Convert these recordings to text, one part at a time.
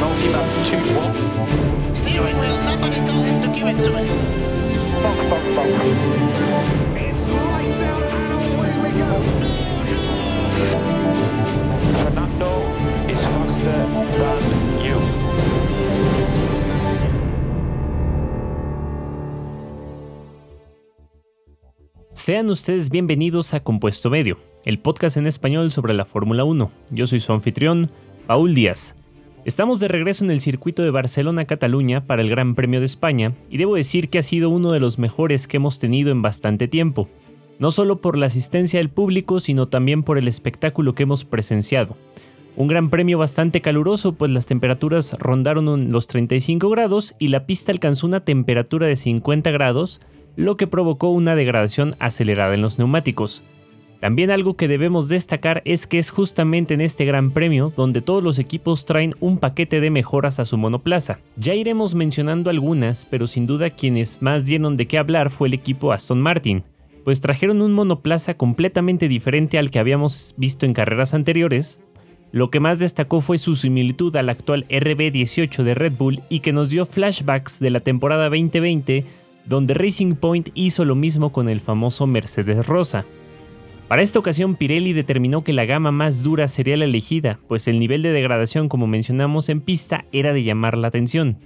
Multimap 2-1. Steering wheel, somebody tell him to give it to me. Box, box, box. It's lights out and away we go. Fernando is faster than you. Sean ustedes bienvenidos a Compuesto Medio, el podcast en español sobre la Fórmula 1. Yo soy su anfitrión, Paul Díaz. Estamos de regreso en el circuito de Barcelona-Cataluña para el Gran Premio de España y debo decir que ha sido uno de los mejores que hemos tenido en bastante tiempo, no solo por la asistencia del público, sino también por el espectáculo que hemos presenciado. Un gran premio bastante caluroso, pues las temperaturas rondaron los 35 grados y la pista alcanzó una temperatura de 50 grados, lo que provocó una degradación acelerada en los neumáticos. También algo que debemos destacar es que es justamente en este gran premio donde todos los equipos traen un paquete de mejoras a su monoplaza. Ya iremos mencionando algunas, pero sin duda quienes más dieron de qué hablar fue el equipo Aston Martin, pues trajeron un monoplaza completamente diferente al que habíamos visto en carreras anteriores. Lo que más destacó fue su similitud al actual RB18 de Red Bull y que nos dio flashbacks de la temporada 2020 donde Racing Point hizo lo mismo con el famoso Mercedes Rosa. Para esta ocasión Pirelli determinó que la gama más dura sería la elegida, pues el nivel de degradación como mencionamos en pista era de llamar la atención,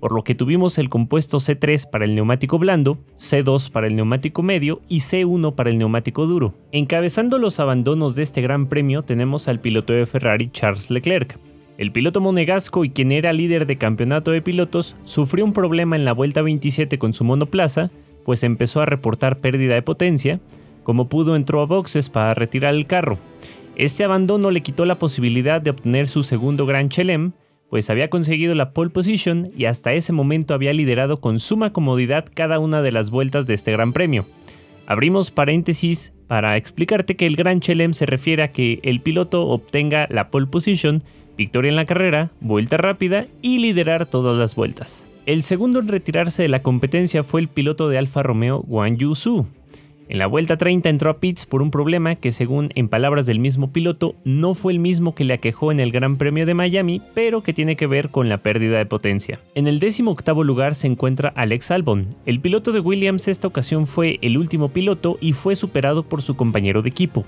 por lo que tuvimos el compuesto C3 para el neumático blando, C2 para el neumático medio y C1 para el neumático duro. Encabezando los abandonos de este gran premio tenemos al piloto de Ferrari Charles Leclerc. El piloto monegasco y quien era líder de campeonato de pilotos sufrió un problema en la vuelta 27 con su monoplaza, pues empezó a reportar pérdida de potencia, como pudo entró a boxes para retirar el carro. Este abandono le quitó la posibilidad de obtener su segundo Gran Chelem, pues había conseguido la pole position y hasta ese momento había liderado con suma comodidad cada una de las vueltas de este Gran Premio. Abrimos paréntesis para explicarte que el Gran Chelem se refiere a que el piloto obtenga la pole position, victoria en la carrera, vuelta rápida y liderar todas las vueltas. El segundo en retirarse de la competencia fue el piloto de Alfa Romeo Guan Yu Su, en la vuelta 30 entró a pits por un problema que según en palabras del mismo piloto no fue el mismo que le aquejó en el Gran Premio de Miami, pero que tiene que ver con la pérdida de potencia. En el décimo octavo lugar se encuentra Alex Albon. El piloto de Williams esta ocasión fue el último piloto y fue superado por su compañero de equipo.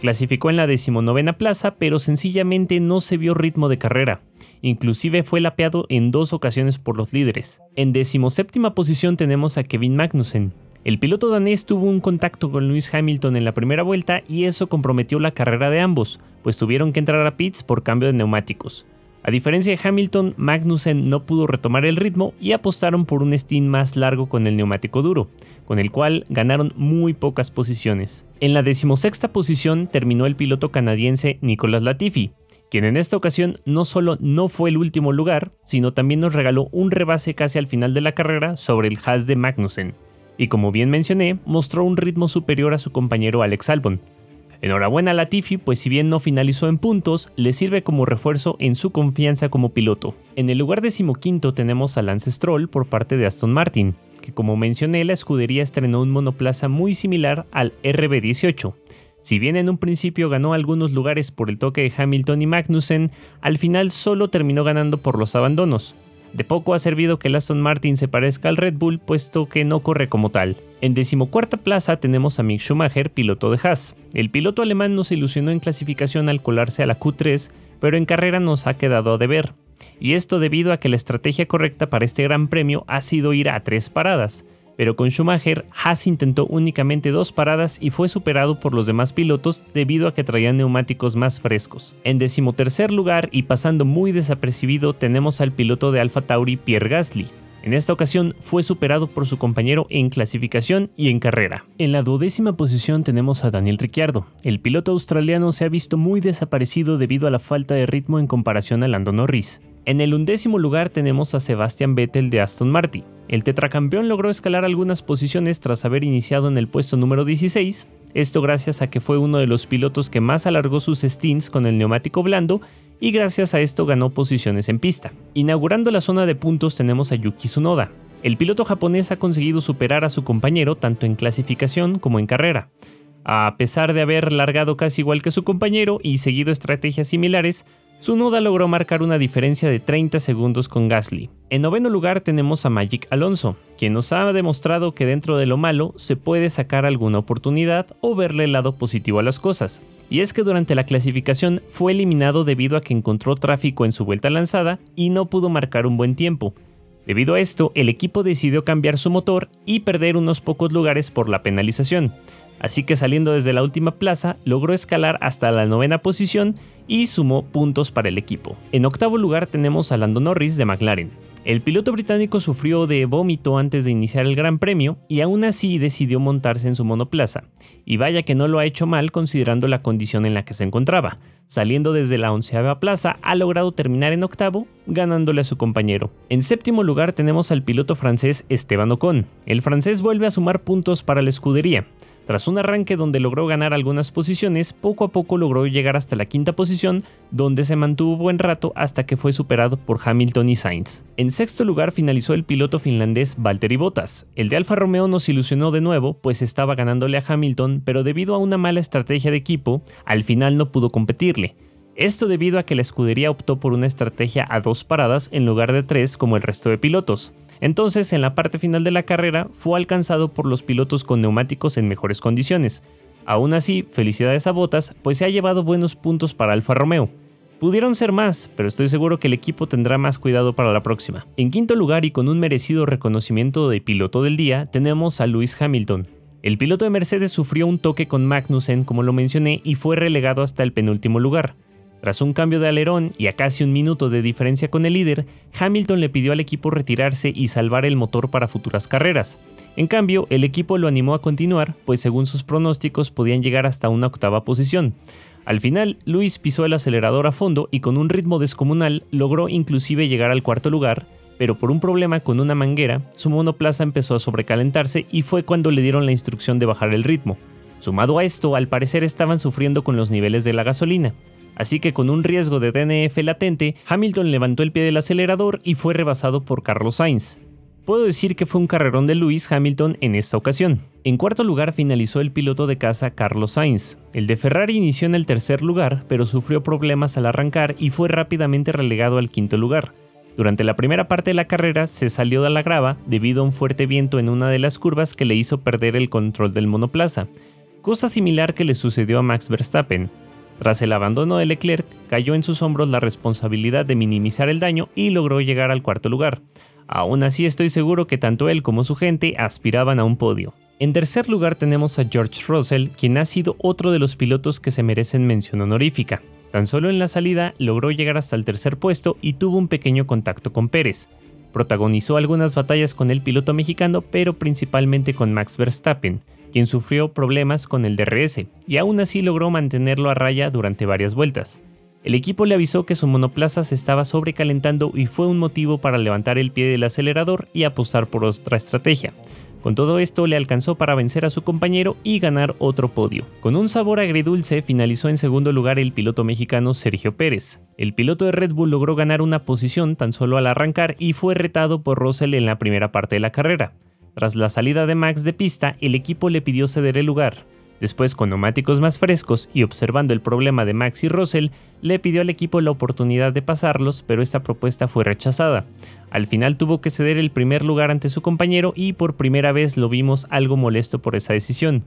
Clasificó en la decimonovena plaza, pero sencillamente no se vio ritmo de carrera. Inclusive fue lapeado en dos ocasiones por los líderes. En decimoséptima posición tenemos a Kevin Magnussen. El piloto danés tuvo un contacto con Lewis Hamilton en la primera vuelta y eso comprometió la carrera de ambos, pues tuvieron que entrar a pits por cambio de neumáticos. A diferencia de Hamilton, Magnussen no pudo retomar el ritmo y apostaron por un stint más largo con el neumático duro, con el cual ganaron muy pocas posiciones. En la decimosexta posición terminó el piloto canadiense Nicolas Latifi, quien en esta ocasión no solo no fue el último lugar, sino también nos regaló un rebase casi al final de la carrera sobre el Haas de Magnussen, y como bien mencioné, mostró un ritmo superior a su compañero Alex Albon. Enhorabuena a Latifi, pues si bien no finalizó en puntos, le sirve como refuerzo en su confianza como piloto. En el lugar decimoquinto tenemos a Lance Stroll por parte de Aston Martin, que como mencioné la escudería estrenó un monoplaza muy similar al RB18. Si bien en un principio ganó algunos lugares por el toque de Hamilton y Magnussen, al final solo terminó ganando por los abandonos. De poco ha servido que el Aston Martin se parezca al Red Bull, puesto que no corre como tal. En decimocuarta plaza tenemos a Mick Schumacher, piloto de Haas. El piloto alemán nos ilusionó en clasificación al colarse a la Q3, pero en carrera nos ha quedado a deber. Y esto debido a que la estrategia correcta para este gran premio ha sido ir a tres paradas. Pero con Schumacher, Haas intentó únicamente dos paradas y fue superado por los demás pilotos debido a que traían neumáticos más frescos. En decimotercer lugar y pasando muy desapercibido tenemos al piloto de Alfa Tauri Pierre Gasly. En esta ocasión fue superado por su compañero en clasificación y en carrera. En la duodécima posición tenemos a Daniel Ricciardo. El piloto australiano se ha visto muy desaparecido debido a la falta de ritmo en comparación a Lando Norris. En el undécimo lugar tenemos a Sebastian Vettel de Aston Martin. El tetracampeón logró escalar algunas posiciones tras haber iniciado en el puesto número 16, esto gracias a que fue uno de los pilotos que más alargó sus stints con el neumático blando y gracias a esto ganó posiciones en pista. Inaugurando la zona de puntos tenemos a Yuki Tsunoda. El piloto japonés ha conseguido superar a su compañero tanto en clasificación como en carrera. A pesar de haber largado casi igual que su compañero y seguido estrategias similares, Noda logró marcar una diferencia de 30 segundos con Gasly. En noveno lugar tenemos a Magic Alonso, quien nos ha demostrado que dentro de lo malo se puede sacar alguna oportunidad o verle el lado positivo a las cosas. Y es que durante la clasificación fue eliminado debido a que encontró tráfico en su vuelta lanzada y no pudo marcar un buen tiempo. Debido a esto, el equipo decidió cambiar su motor y perder unos pocos lugares por la penalización así que saliendo desde la última plaza logró escalar hasta la novena posición y sumó puntos para el equipo. En octavo lugar tenemos a Lando Norris de McLaren. El piloto británico sufrió de vómito antes de iniciar el Gran Premio y aún así decidió montarse en su monoplaza. Y vaya que no lo ha hecho mal considerando la condición en la que se encontraba. Saliendo desde la onceava plaza, ha logrado terminar en octavo, ganándole a su compañero. En séptimo lugar tenemos al piloto francés Esteban Ocon. El francés vuelve a sumar puntos para la escudería. Tras un arranque donde logró ganar algunas posiciones, poco a poco logró llegar hasta la quinta posición, donde se mantuvo buen rato hasta que fue superado por Hamilton y Sainz. En sexto lugar finalizó el piloto finlandés Valtteri Bottas. El de Alfa Romeo nos ilusionó de nuevo, pues estaba ganándole a Hamilton, pero debido a una mala estrategia de equipo, al final no pudo competirle. Esto debido a que la escudería optó por una estrategia a dos paradas en lugar de tres como el resto de pilotos. Entonces, en la parte final de la carrera, fue alcanzado por los pilotos con neumáticos en mejores condiciones. Aún así, felicidades a Botas, pues se ha llevado buenos puntos para Alfa Romeo. Pudieron ser más, pero estoy seguro que el equipo tendrá más cuidado para la próxima. En quinto lugar y con un merecido reconocimiento de piloto del día, tenemos a Lewis Hamilton. El piloto de Mercedes sufrió un toque con Magnussen, como lo mencioné, y fue relegado hasta el penúltimo lugar. Tras un cambio de alerón y a casi un minuto de diferencia con el líder, Hamilton le pidió al equipo retirarse y salvar el motor para futuras carreras. En cambio, el equipo lo animó a continuar, pues según sus pronósticos podían llegar hasta una octava posición. Al final, Luis pisó el acelerador a fondo y con un ritmo descomunal logró inclusive llegar al cuarto lugar, pero por un problema con una manguera, su monoplaza empezó a sobrecalentarse y fue cuando le dieron la instrucción de bajar el ritmo. Sumado a esto, al parecer estaban sufriendo con los niveles de la gasolina así que con un riesgo de DNF latente, Hamilton levantó el pie del acelerador y fue rebasado por Carlos Sainz. Puedo decir que fue un carrerón de Lewis Hamilton en esta ocasión. En cuarto lugar finalizó el piloto de casa Carlos Sainz. El de Ferrari inició en el tercer lugar, pero sufrió problemas al arrancar y fue rápidamente relegado al quinto lugar. Durante la primera parte de la carrera se salió de la grava debido a un fuerte viento en una de las curvas que le hizo perder el control del monoplaza, cosa similar que le sucedió a Max Verstappen. Tras el abandono de Leclerc, cayó en sus hombros la responsabilidad de minimizar el daño y logró llegar al cuarto lugar. Aún así estoy seguro que tanto él como su gente aspiraban a un podio. En tercer lugar tenemos a George Russell, quien ha sido otro de los pilotos que se merecen mención honorífica. Tan solo en la salida logró llegar hasta el tercer puesto y tuvo un pequeño contacto con Pérez. Protagonizó algunas batallas con el piloto mexicano, pero principalmente con Max Verstappen, quien sufrió problemas con el DRS, y aún así logró mantenerlo a raya durante varias vueltas. El equipo le avisó que su monoplaza se estaba sobrecalentando y fue un motivo para levantar el pie del acelerador y apostar por otra estrategia. Con todo esto le alcanzó para vencer a su compañero y ganar otro podio. Con un sabor agridulce finalizó en segundo lugar el piloto mexicano Sergio Pérez. El piloto de Red Bull logró ganar una posición tan solo al arrancar y fue retado por Russell en la primera parte de la carrera. Tras la salida de Max de pista, el equipo le pidió ceder el lugar. Después, con neumáticos más frescos y observando el problema de Max y Russell, le pidió al equipo la oportunidad de pasarlos, pero esta propuesta fue rechazada. Al final tuvo que ceder el primer lugar ante su compañero y por primera vez lo vimos algo molesto por esa decisión.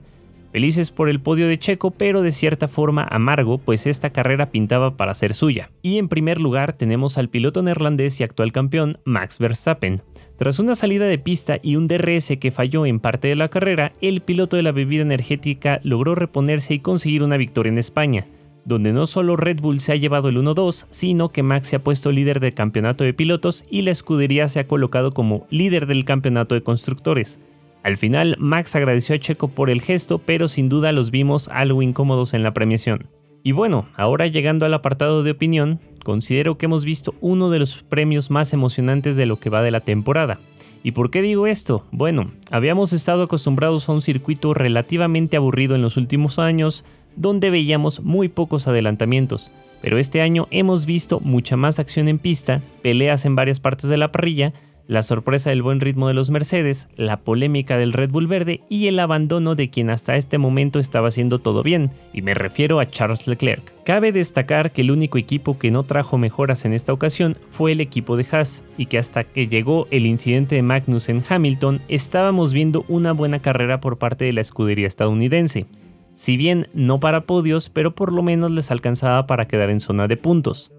Felices por el podio de Checo, pero de cierta forma amargo, pues esta carrera pintaba para ser suya. Y en primer lugar tenemos al piloto neerlandés y actual campeón, Max Verstappen. Tras una salida de pista y un DRS que falló en parte de la carrera, el piloto de la bebida energética logró reponerse y conseguir una victoria en España, donde no solo Red Bull se ha llevado el 1-2, sino que Max se ha puesto líder del campeonato de pilotos y la escudería se ha colocado como líder del campeonato de constructores. Al final, Max agradeció a Checo por el gesto, pero sin duda los vimos algo incómodos en la premiación. Y bueno, ahora llegando al apartado de opinión, considero que hemos visto uno de los premios más emocionantes de lo que va de la temporada. ¿Y por qué digo esto? Bueno, habíamos estado acostumbrados a un circuito relativamente aburrido en los últimos años, donde veíamos muy pocos adelantamientos, pero este año hemos visto mucha más acción en pista, peleas en varias partes de la parrilla, la sorpresa del buen ritmo de los Mercedes, la polémica del Red Bull verde y el abandono de quien hasta este momento estaba haciendo todo bien, y me refiero a Charles Leclerc. Cabe destacar que el único equipo que no trajo mejoras en esta ocasión fue el equipo de Haas, y que hasta que llegó el incidente de Magnus en Hamilton estábamos viendo una buena carrera por parte de la escudería estadounidense. Si bien no para podios, pero por lo menos les alcanzaba para quedar en zona de puntos.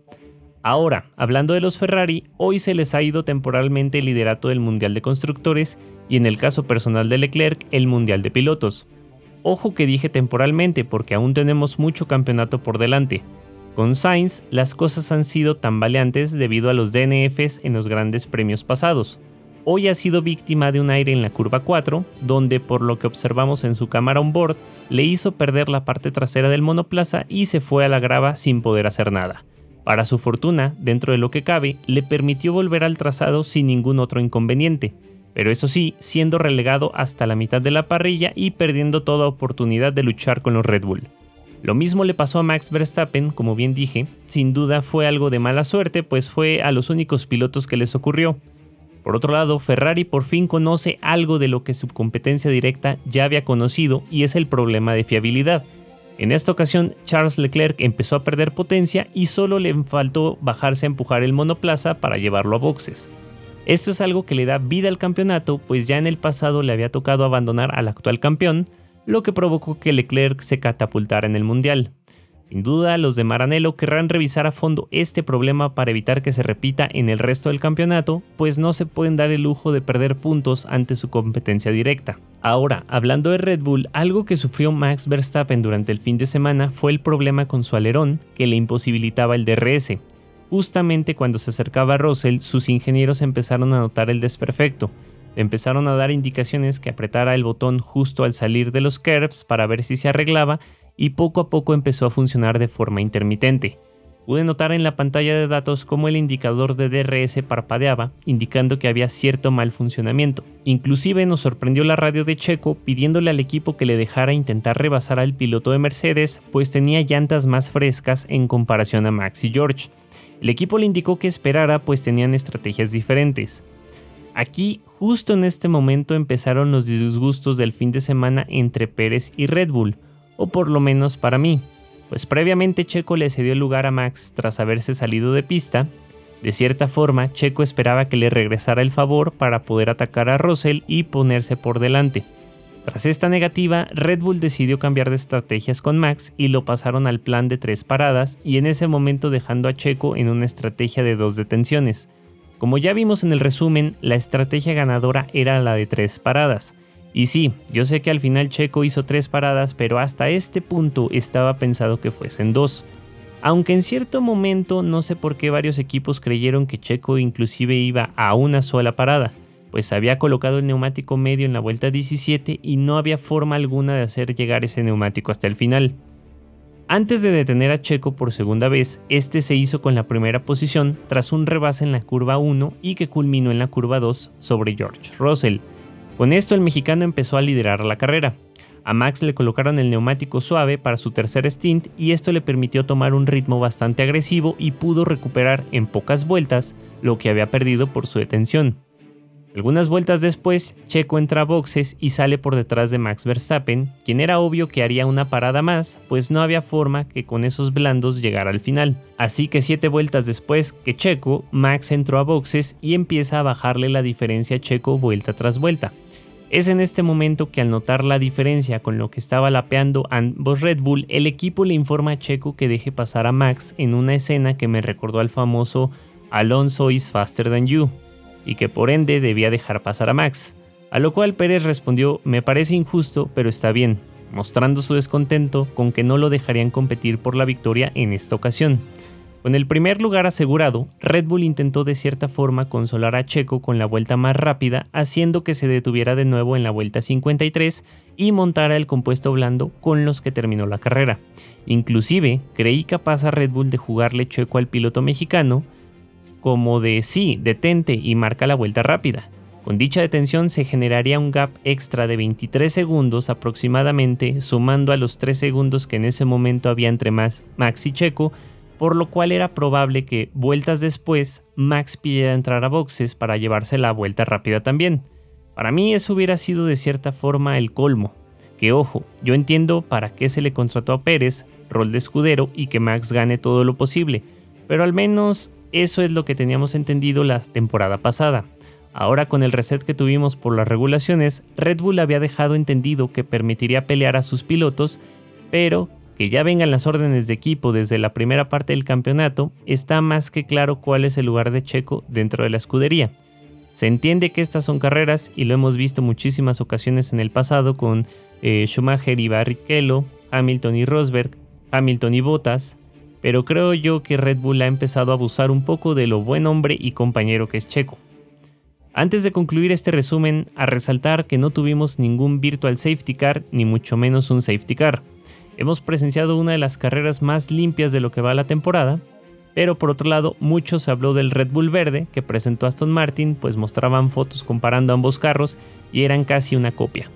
Ahora, hablando de los Ferrari, hoy se les ha ido temporalmente el liderato del Mundial de Constructores y en el caso personal de Leclerc, el Mundial de Pilotos. Ojo que dije temporalmente porque aún tenemos mucho campeonato por delante. Con Sainz, las cosas han sido tambaleantes debido a los DNFs en los grandes premios pasados. Hoy ha sido víctima de un aire en la curva 4, donde por lo que observamos en su cámara on board, le hizo perder la parte trasera del monoplaza y se fue a la grava sin poder hacer nada. Para su fortuna, dentro de lo que cabe, le permitió volver al trazado sin ningún otro inconveniente, pero eso sí, siendo relegado hasta la mitad de la parrilla y perdiendo toda oportunidad de luchar con los Red Bull. Lo mismo le pasó a Max Verstappen, como bien dije, sin duda fue algo de mala suerte, pues fue a los únicos pilotos que les ocurrió. Por otro lado, Ferrari por fin conoce algo de lo que su competencia directa ya había conocido y es el problema de fiabilidad. En esta ocasión, Charles Leclerc empezó a perder potencia y solo le faltó bajarse a empujar el monoplaza para llevarlo a boxes. Esto es algo que le da vida al campeonato, pues ya en el pasado le había tocado abandonar al actual campeón, lo que provocó que Leclerc se catapultara en el Mundial. Sin duda, los de Maranello querrán revisar a fondo este problema para evitar que se repita en el resto del campeonato, pues no se pueden dar el lujo de perder puntos ante su competencia directa. Ahora, hablando de Red Bull, algo que sufrió Max Verstappen durante el fin de semana fue el problema con su alerón que le imposibilitaba el DRS. Justamente cuando se acercaba a Russell, sus ingenieros empezaron a notar el desperfecto. empezaron a dar indicaciones que apretara el botón justo al salir de los curbs para ver si se arreglaba y poco a poco empezó a funcionar de forma intermitente. Pude notar en la pantalla de datos cómo el indicador de DRS parpadeaba, indicando que había cierto mal funcionamiento. Inclusive nos sorprendió la radio de Checo pidiéndole al equipo que le dejara intentar rebasar al piloto de Mercedes, pues tenía llantas más frescas en comparación a Max y George. El equipo le indicó que esperara, pues tenían estrategias diferentes. Aquí, justo en este momento, empezaron los disgustos del fin de semana entre Pérez y Red Bull, o por lo menos para mí, pues previamente Checo le cedió el lugar a Max tras haberse salido de pista. De cierta forma, Checo esperaba que le regresara el favor para poder atacar a Russell y ponerse por delante. Tras esta negativa, Red Bull decidió cambiar de estrategias con Max y lo pasaron al plan de tres paradas y en ese momento dejando a Checo en una estrategia de dos detenciones. Como ya vimos en el resumen, la estrategia ganadora era la de tres paradas, y sí, yo sé que al final Checo hizo tres paradas, pero hasta este punto estaba pensado que fuesen dos. Aunque en cierto momento no sé por qué varios equipos creyeron que Checo inclusive iba a una sola parada, pues había colocado el neumático medio en la vuelta 17 y no había forma alguna de hacer llegar ese neumático hasta el final. Antes de detener a Checo por segunda vez, este se hizo con la primera posición tras un rebase en la curva 1 y que culminó en la curva 2 sobre George Russell, con esto el mexicano empezó a liderar la carrera. A Max le colocaron el neumático suave para su tercer stint y esto le permitió tomar un ritmo bastante agresivo y pudo recuperar en pocas vueltas lo que había perdido por su detención. Algunas vueltas después, Checo entra a boxes y sale por detrás de Max Verstappen, quien era obvio que haría una parada más, pues no había forma que con esos blandos llegara al final. Así que siete vueltas después que Checo, Max entró a boxes y empieza a bajarle la diferencia a Checo vuelta tras vuelta. Es en este momento que al notar la diferencia con lo que estaba lapeando ambos Red Bull, el equipo le informa a Checo que deje pasar a Max en una escena que me recordó al famoso Alonso is faster than you, y que por ende debía dejar pasar a Max. A lo cual Pérez respondió, me parece injusto, pero está bien, mostrando su descontento con que no lo dejarían competir por la victoria en esta ocasión. Con el primer lugar asegurado, Red Bull intentó de cierta forma consolar a Checo con la vuelta más rápida, haciendo que se detuviera de nuevo en la vuelta 53 y montara el compuesto blando con los que terminó la carrera. Inclusive, creí capaz a Red Bull de jugarle Checo al piloto mexicano como de sí, detente y marca la vuelta rápida. Con dicha detención se generaría un gap extra de 23 segundos aproximadamente, sumando a los 3 segundos que en ese momento había entre Max y Checo, por lo cual era probable que vueltas después Max pidiera entrar a boxes para llevarse la vuelta rápida también. Para mí eso hubiera sido de cierta forma el colmo. Que ojo, yo entiendo para qué se le contrató a Pérez, rol de escudero, y que Max gane todo lo posible, pero al menos eso es lo que teníamos entendido la temporada pasada. Ahora con el reset que tuvimos por las regulaciones, Red Bull había dejado entendido que permitiría pelear a sus pilotos, pero que ya vengan las órdenes de equipo desde la primera parte del campeonato, está más que claro cuál es el lugar de Checo dentro de la escudería. Se entiende que estas son carreras y lo hemos visto muchísimas ocasiones en el pasado con eh, Schumacher y Barrichello, Hamilton y Rosberg, Hamilton y Bottas, pero creo yo que Red Bull ha empezado a abusar un poco de lo buen hombre y compañero que es Checo. Antes de concluir este resumen, a resaltar que no tuvimos ningún virtual safety car ni mucho menos un safety car. Hemos presenciado una de las carreras más limpias de lo que va la temporada, pero por otro lado, mucho se habló del Red Bull verde que presentó Aston Martin, pues mostraban fotos comparando ambos carros y eran casi una copia.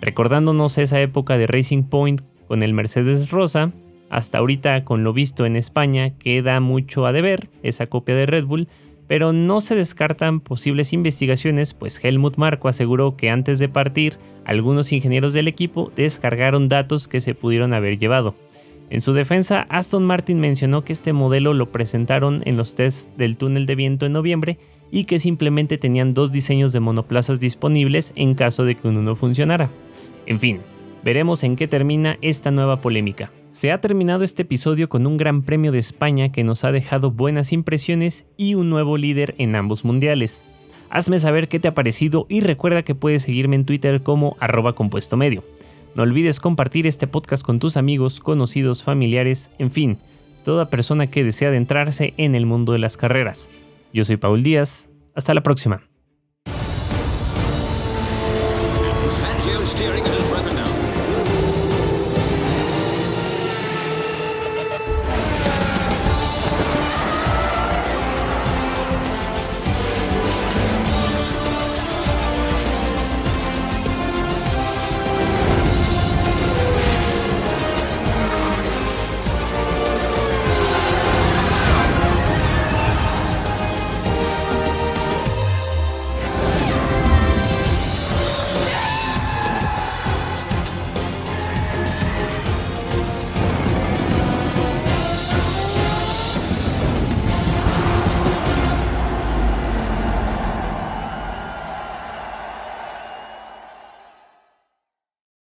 Recordándonos esa época de Racing Point con el Mercedes rosa, hasta ahorita con lo visto en España queda mucho a deber esa copia de Red Bull, pero no se descartan posibles investigaciones, pues Helmut Marko aseguró que antes de partir, algunos ingenieros del equipo descargaron datos que se pudieron haber llevado. En su defensa, Aston Martin mencionó que este modelo lo presentaron en los tests del túnel de viento en noviembre y que simplemente tenían dos diseños de monoplazas disponibles en caso de que uno no funcionara. En fin, veremos en qué termina esta nueva polémica. Se ha terminado este episodio con un Gran Premio de España que nos ha dejado buenas impresiones y un nuevo líder en ambos mundiales. Hazme saber qué te ha parecido y recuerda que puedes seguirme en Twitter como arroba compuesto medio. No olvides compartir este podcast con tus amigos, conocidos, familiares, en fin, toda persona que desea adentrarse en el mundo de las carreras. Yo soy Paul Díaz, hasta la próxima.